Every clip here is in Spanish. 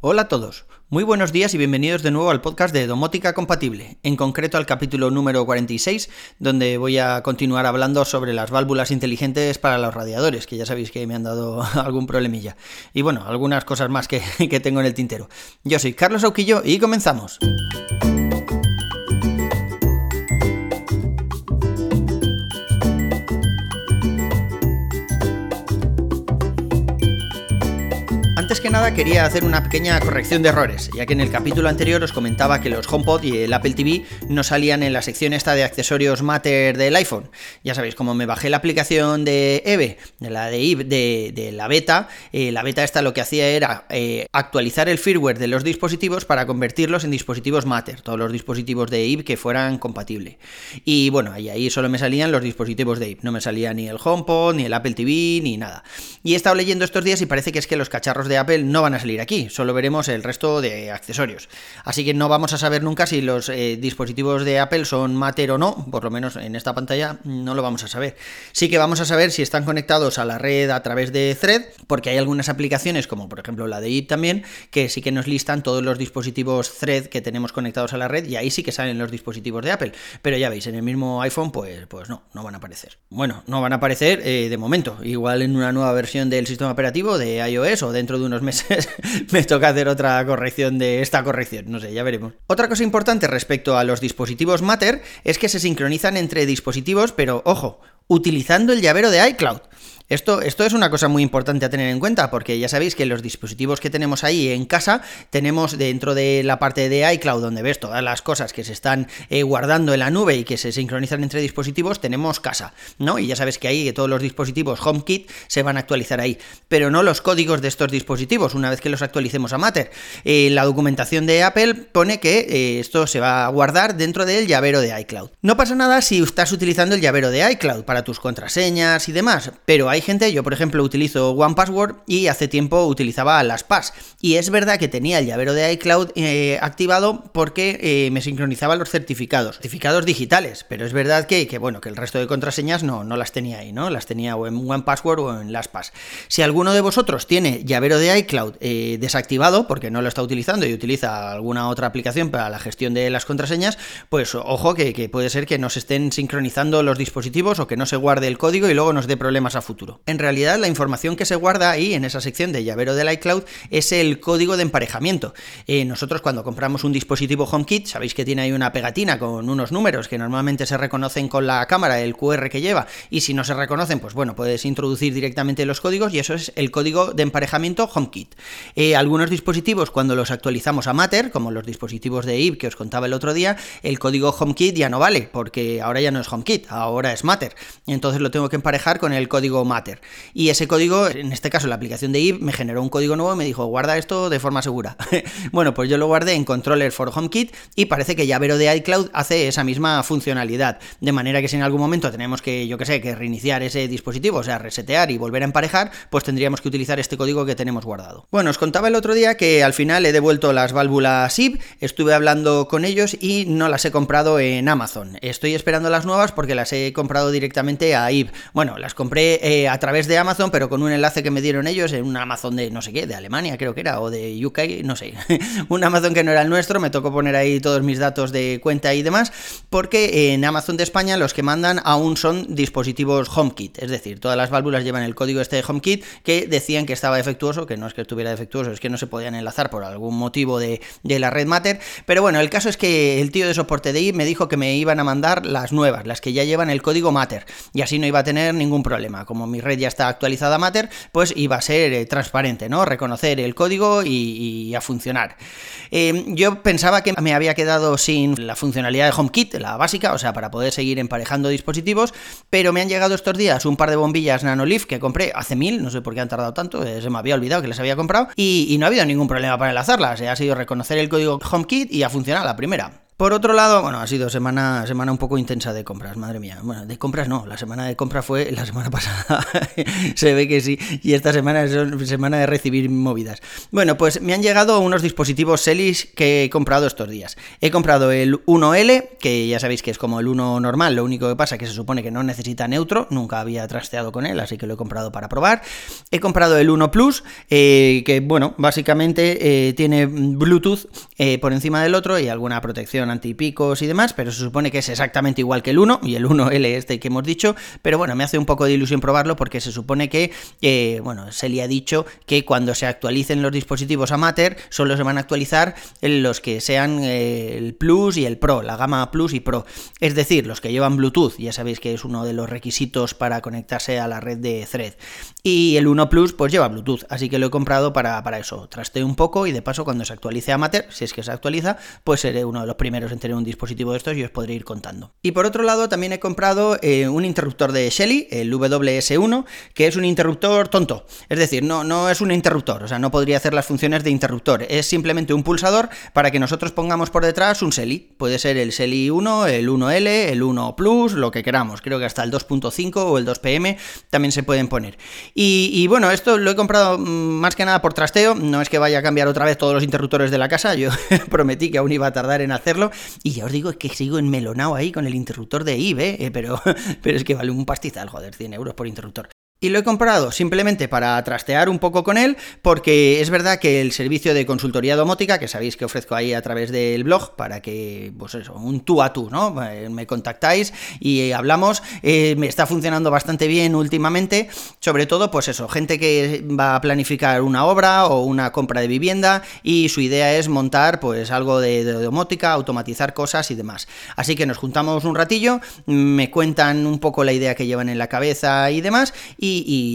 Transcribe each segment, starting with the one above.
Hola a todos, muy buenos días y bienvenidos de nuevo al podcast de Domótica Compatible, en concreto al capítulo número 46, donde voy a continuar hablando sobre las válvulas inteligentes para los radiadores, que ya sabéis que me han dado algún problemilla. Y bueno, algunas cosas más que, que tengo en el tintero. Yo soy Carlos Auquillo y comenzamos. Que nada quería hacer una pequeña corrección de errores, ya que en el capítulo anterior os comentaba que los HomePod y el Apple TV no salían en la sección esta de accesorios Matter del iPhone. Ya sabéis, como me bajé la aplicación de EVE, de la de IB, de, la beta, eh, la beta esta lo que hacía era eh, actualizar el firmware de los dispositivos para convertirlos en dispositivos Matter, todos los dispositivos de IB que fueran compatibles. Y bueno, ahí, ahí solo me salían los dispositivos de IB, no me salía ni el HomePod, ni el Apple TV, ni nada. Y he estado leyendo estos días y parece que es que los cacharros de Apple no van a salir aquí, solo veremos el resto de accesorios. Así que no vamos a saber nunca si los eh, dispositivos de Apple son Matter o no, por lo menos en esta pantalla no lo vamos a saber. Sí que vamos a saber si están conectados a la red a través de Thread, porque hay algunas aplicaciones, como por ejemplo la de IT también, que sí que nos listan todos los dispositivos Thread que tenemos conectados a la red y ahí sí que salen los dispositivos de Apple. Pero ya veis, en el mismo iPhone, pues, pues no, no van a aparecer. Bueno, no van a aparecer eh, de momento. Igual en una nueva versión del sistema operativo de iOS o dentro de unos meses me toca hacer otra corrección de esta corrección, no sé, ya veremos. Otra cosa importante respecto a los dispositivos Matter es que se sincronizan entre dispositivos, pero ojo, utilizando el llavero de iCloud. Esto, esto es una cosa muy importante a tener en cuenta, porque ya sabéis que los dispositivos que tenemos ahí en casa, tenemos dentro de la parte de iCloud, donde ves todas las cosas que se están eh, guardando en la nube y que se sincronizan entre dispositivos, tenemos casa, ¿no? Y ya sabes que ahí todos los dispositivos HomeKit se van a actualizar ahí, pero no los códigos de estos dispositivos, una vez que los actualicemos a Matter. Eh, la documentación de Apple pone que eh, esto se va a guardar dentro del llavero de iCloud. No pasa nada si estás utilizando el llavero de iCloud para tus contraseñas y demás, pero hay gente, yo por ejemplo utilizo OnePassword y hace tiempo utilizaba las PAS. Y es verdad que tenía el llavero de iCloud eh, activado porque eh, me sincronizaba los certificados, certificados digitales, pero es verdad que, bueno, que el resto de contraseñas no, no las tenía ahí, ¿no? Las tenía o en OnePassword o en las PAS. Si alguno de vosotros tiene llavero de iCloud eh, desactivado porque no lo está utilizando y utiliza alguna otra aplicación para la gestión de las contraseñas, pues ojo que, que puede ser que nos estén sincronizando los dispositivos o que no se guarde el código y luego nos dé problemas a futuro. En realidad, la información que se guarda ahí en esa sección de llavero del iCloud es el código de emparejamiento. Eh, nosotros cuando compramos un dispositivo HomeKit, sabéis que tiene ahí una pegatina con unos números que normalmente se reconocen con la cámara, el QR que lleva, y si no se reconocen, pues bueno, puedes introducir directamente los códigos y eso es el código de emparejamiento HomeKit. Eh, algunos dispositivos cuando los actualizamos a Matter, como los dispositivos de IP que os contaba el otro día, el código HomeKit ya no vale, porque ahora ya no es HomeKit, ahora es Matter. Entonces lo tengo que emparejar con el código Matter. Y ese código, en este caso la aplicación de IP, me generó un código nuevo y me dijo, guarda esto de forma segura. bueno, pues yo lo guardé en Controller for HomeKit y parece que Llavero de iCloud hace esa misma funcionalidad. De manera que si en algún momento tenemos que, yo que sé, que reiniciar ese dispositivo, o sea, resetear y volver a emparejar, pues tendríamos que utilizar este código que tenemos guardado. Bueno, os contaba el otro día que al final he devuelto las válvulas IP, estuve hablando con ellos y no las he comprado en Amazon. Estoy esperando las nuevas porque las he comprado directamente a IP. Bueno, las compré eh, a través de Amazon, pero con un enlace que me dieron ellos en un Amazon de no sé qué, de Alemania creo que era, o de UK, no sé, un Amazon que no era el nuestro, me tocó poner ahí todos mis datos de cuenta y demás, porque en Amazon de España los que mandan aún son dispositivos HomeKit, es decir, todas las válvulas llevan el código este de HomeKit que decían que estaba defectuoso, que no es que estuviera defectuoso, es que no se podían enlazar por algún motivo de, la red Matter, pero bueno, el caso es que el tío de soporte de I me dijo que me iban a mandar las nuevas, las que ya llevan el código Matter, y así no iba a tener ningún problema, como mi red ya está actualizada Matter, pues iba a ser eh, transparente, ¿no? Reconocer el código y, a funcionar. Eh, yo pensaba que me había quedado sin la funcionalidad de HomeKit, la básica, o sea, para poder seguir emparejando dispositivos, pero me han llegado estos días un par de bombillas Nanolift que compré hace mil, no sé por qué han tardado tanto, eh, se me había olvidado que les había comprado, y, y no ha habido ningún problema para enlazarlas, ha sido reconocer el código HomeKit y a funcionar la primera. Por otro lado, bueno, ha sido semana, semana un poco intensa de compras, madre mía. Bueno, de compras no, la semana de compras fue la semana pasada, se ve que sí, y esta semana es semana de recibir movidas. Bueno, pues me han llegado unos dispositivos Celis que he comprado estos días. He comprado el 1L, que ya sabéis que es como el 1 normal, lo único que pasa es que se supone que no necesita neutro, nunca había trasteado con él, así que lo he comprado para probar. He comprado el 1 Plus, eh, que bueno, básicamente eh, tiene Bluetooth eh, por encima del otro y alguna protección antipicos y demás, pero se supone que es exactamente igual que el 1 y el 1L este que hemos dicho, pero bueno, me hace un poco de ilusión probarlo porque se supone que, eh, bueno, se le ha dicho que cuando se actualicen los dispositivos Amateur solo se van a actualizar los que sean eh, el Plus y el Pro, la gama Plus y Pro, es decir, los que llevan Bluetooth, ya sabéis que es uno de los requisitos para conectarse a la red de Thread, y el 1 Plus pues lleva Bluetooth, así que lo he comprado para, para eso, trasteo un poco y de paso cuando se actualice Amateur, si es que se actualiza, pues seré uno de los primeros en tener un dispositivo de estos y os podré ir contando. Y por otro lado, también he comprado eh, un interruptor de Shelly, el WS1, que es un interruptor tonto. Es decir, no, no es un interruptor, o sea, no podría hacer las funciones de interruptor. Es simplemente un pulsador para que nosotros pongamos por detrás un Shelly. Puede ser el Shelly 1, el 1L, el 1 Plus, lo que queramos. Creo que hasta el 2.5 o el 2PM también se pueden poner. Y, y bueno, esto lo he comprado mm, más que nada por trasteo. No es que vaya a cambiar otra vez todos los interruptores de la casa. Yo prometí que aún iba a tardar en hacerlo y ya os digo que sigo enmelonado ahí con el interruptor de IBE, eh, pero, pero es que vale un pastizal, joder, 100 euros por interruptor. Y lo he comprado simplemente para trastear un poco con él, porque es verdad que el servicio de consultoría domótica, que sabéis que ofrezco ahí a través del blog, para que, pues eso, un tú a tú, ¿no? Eh, me contactáis y hablamos, eh, me está funcionando bastante bien últimamente, sobre todo, pues eso, gente que va a planificar una obra o una compra de vivienda y su idea es montar, pues algo de, domótica, automatizar cosas y demás. Así que nos juntamos un ratillo, me cuentan un poco la idea que llevan en la cabeza y demás, y,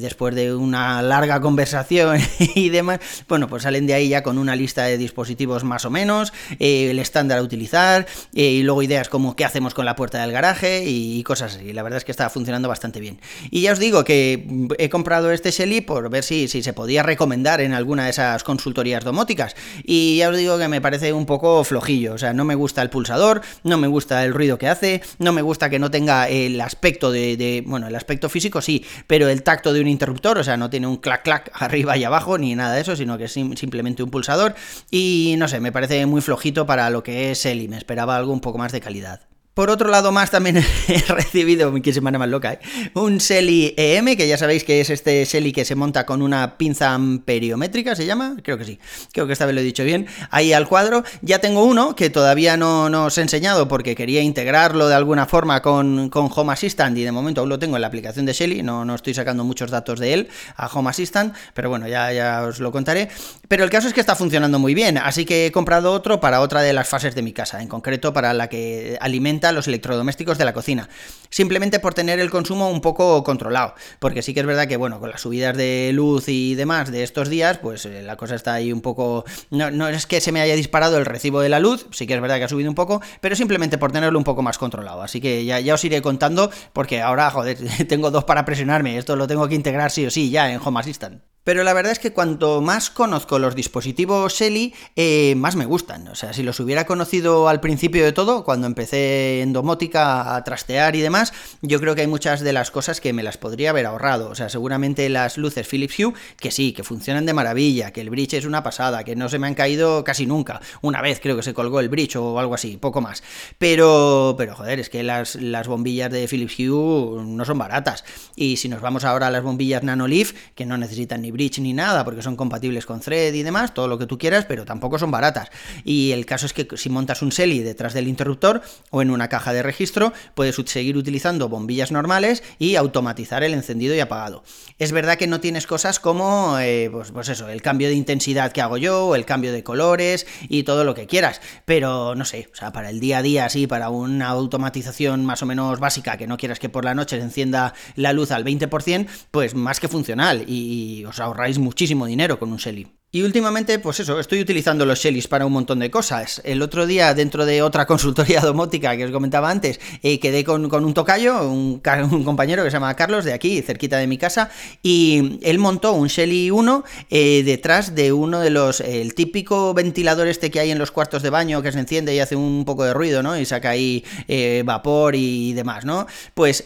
después de una larga conversación y demás, bueno, pues salen de ahí ya con una lista de dispositivos más o menos, eh, el estándar a utilizar, eh, y luego ideas como qué hacemos con la puerta del garaje y, cosas así. La verdad es que está funcionando bastante bien. Y ya os digo que he comprado este Shelly por ver si, si se podía recomendar en alguna de esas consultorías domóticas. Y ya os digo que me parece un poco flojillo, o sea, no me gusta el pulsador, no me gusta el ruido que hace, no me gusta que no tenga el aspecto de, de bueno, el aspecto físico sí, pero el tacto de un interruptor, o sea, no tiene un clac clac arriba y abajo ni nada de eso, sino que es simplemente un pulsador y no sé, me parece muy flojito para lo que es y me esperaba algo un poco más de calidad. Por otro lado más también he recibido, qué semana más loca, ¿eh? un Shelly EM, que ya sabéis que es este Shelly que se monta con una pinza amperiométrica, ¿se llama? Creo que sí, creo que esta vez lo he dicho bien, ahí al cuadro. Ya tengo uno que todavía no, no os he enseñado porque quería integrarlo de alguna forma con, con, Home Assistant y de momento aún lo tengo en la aplicación de Shelly, no, no estoy sacando muchos datos de él a Home Assistant, pero bueno, ya, ya os lo contaré. Pero el caso es que está funcionando muy bien, así que he comprado otro para otra de las fases de mi casa, en concreto para la que alimenta los electrodomésticos de la cocina. Simplemente por tener el consumo un poco controlado. Porque sí que es verdad que, bueno, con las subidas de luz y demás de estos días, pues eh, la cosa está ahí un poco. No, es que se me haya disparado el recibo de la luz, sí que es verdad que ha subido un poco, pero simplemente por tenerlo un poco más controlado. Así que ya, ya os iré contando, porque ahora, joder, tengo dos para presionarme. Esto lo tengo que integrar sí o sí ya en Home Assistant. Pero la verdad es que cuanto más conozco los dispositivos Shelly, eh, más me gustan. O sea, si los hubiera conocido al principio de todo, cuando empecé en domótica a trastear y demás, yo creo que hay muchas de las cosas que me las podría haber ahorrado. O sea, seguramente las luces Philips Hue, que sí, que funcionan de maravilla, que el bridge es una pasada, que no se me han caído casi nunca. Una vez creo que se colgó el bridge o algo así, poco más. Pero, pero joder, es que las, las bombillas de Philips Hue no son baratas. Y si nos vamos ahora a las bombillas Nanoleaf, que no necesitan ni bridge ni nada, porque son compatibles con thread y demás, todo lo que tú quieras, pero tampoco son baratas. Y el caso es que si montas un SELI detrás del interruptor o en una caja de registro, puedes seguir utilizando bombillas normales y automatizar el encendido y apagado. Es verdad que no tienes cosas como, eh, pues, pues eso, el cambio de intensidad que hago yo, el cambio de colores y todo lo que quieras, pero no sé, o sea, para el día a día, sí, para una automatización más o menos básica, que no quieras que por la noche se encienda la luz al 20%, pues más que funcional y, y os ahorráis muchísimo dinero con un Shelly. Y últimamente, pues eso, estoy utilizando los Shellys para un montón de cosas. El otro día, dentro de otra consultoría domótica que os comentaba antes, eh, quedé con, un tocayo, un, compañero que se llama Carlos, de aquí, cerquita de mi casa, y él montó un Shelly 1 eh, detrás de uno de los, el típico ventilador este que hay en los cuartos de baño que se enciende y hace un poco de ruido, ¿no? Y saca ahí eh, vapor y demás, ¿no? Pues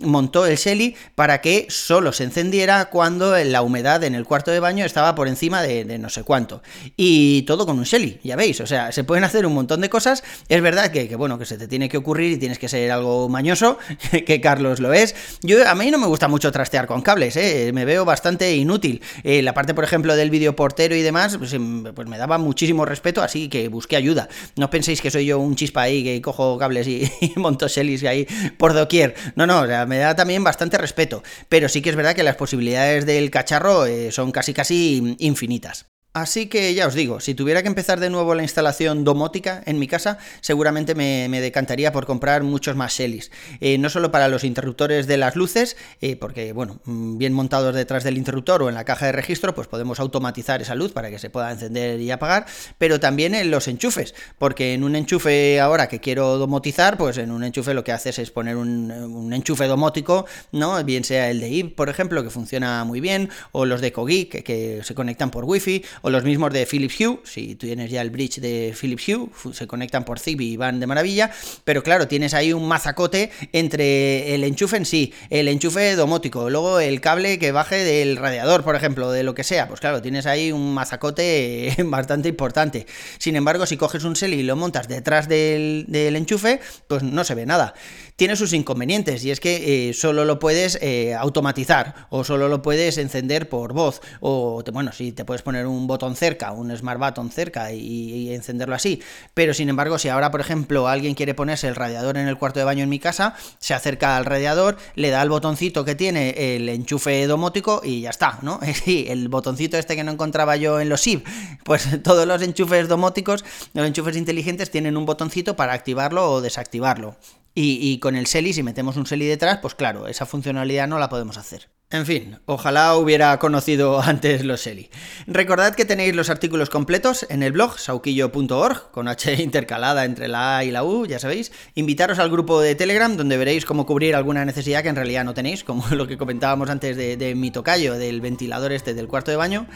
montó el Shelly para que solo se encendiera cuando la humedad en el cuarto de baño estaba por encima de de, no sé cuánto. Y todo con un Shelly, ya veis, o sea, se pueden hacer un montón de cosas. Es verdad que, bueno, que se te tiene que ocurrir y tienes que ser algo mañoso, que Carlos lo es. Yo, a mí no me gusta mucho trastear con cables, ¿eh? me veo bastante inútil. Eh, la parte, por ejemplo, del videoportero y demás, pues, em, pues, me daba muchísimo respeto, así que busqué ayuda. No penséis que soy yo un chispa ahí que cojo cables y, monto Shellys ahí por doquier. No, no, o sea, me da también bastante respeto. Pero sí que es verdad que las posibilidades del cacharro eh, son casi casi infinitas. Así que ya os digo, si tuviera que empezar de nuevo la instalación domótica en mi casa, seguramente me, decantaría por comprar muchos más Shellys. Eh, no solo para los interruptores de las luces, eh, porque, bueno, mm, bien montados detrás del interruptor o en la caja de registro, pues podemos automatizar esa luz para que se pueda encender y apagar, pero también en los enchufes, porque en un enchufe ahora que quiero domotizar, pues en un enchufe lo que haces es poner un, enchufe domótico, ¿no? Bien sea el de IP, por ejemplo, que funciona muy bien, o los de Cogeek, que, que se conectan por Wi-Fi, o los mismos de Philips Hue, si tú tienes ya el bridge de Philips Hue, se conectan por Zigbee y van de maravilla, pero claro, tienes ahí un mazacote entre el enchufe en sí, el enchufe domótico, luego el cable que baje del radiador, por ejemplo, de lo que sea, pues claro, tienes ahí un mazacote bastante importante. Sin embargo, si coges un SELI y lo montas detrás del, enchufe, pues no se ve nada. Tiene sus inconvenientes y es que eh, solo lo puedes eh, automatizar o solo lo puedes encender por voz o, bueno, si te puedes poner un botón cerca, un smart button cerca y, encenderlo así. Pero sin embargo, si ahora, por ejemplo, alguien quiere ponerse el radiador en el cuarto de baño en mi casa, se acerca al radiador, le da el botoncito que tiene el enchufe domótico y ya está, ¿no? Sí, el botoncito este que no encontraba yo en los SIP. Pues todos los enchufes domóticos, los enchufes inteligentes tienen un botoncito para activarlo o desactivarlo. Y, con el SELI, si metemos un SELI detrás, pues claro, esa funcionalidad no la podemos hacer. En fin, ojalá hubiera conocido antes los Shelly. Recordad que tenéis los artículos completos en el blog sauquillo.org, con H intercalada entre la A y la U, ya sabéis. Invitaros al grupo de Telegram, donde veréis cómo cubrir alguna necesidad que en realidad no tenéis, como lo que comentábamos antes de, mi tocayo, del ventilador este del cuarto de baño.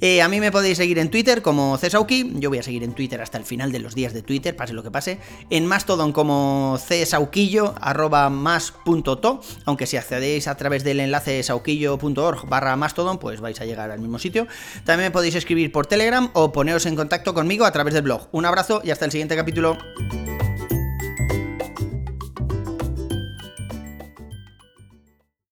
Eh, a mí me podéis seguir en Twitter como Cesauki, yo voy a seguir en Twitter hasta el final de los días de Twitter, pase lo que pase. En Mastodon como Cesauquillo, arroba aunque si accedéis a través del enlace sauquillo sauquillo.org barra pues vais a llegar al mismo sitio. También me podéis escribir por Telegram o poneros en contacto conmigo a través del blog. Un abrazo y hasta el siguiente capítulo.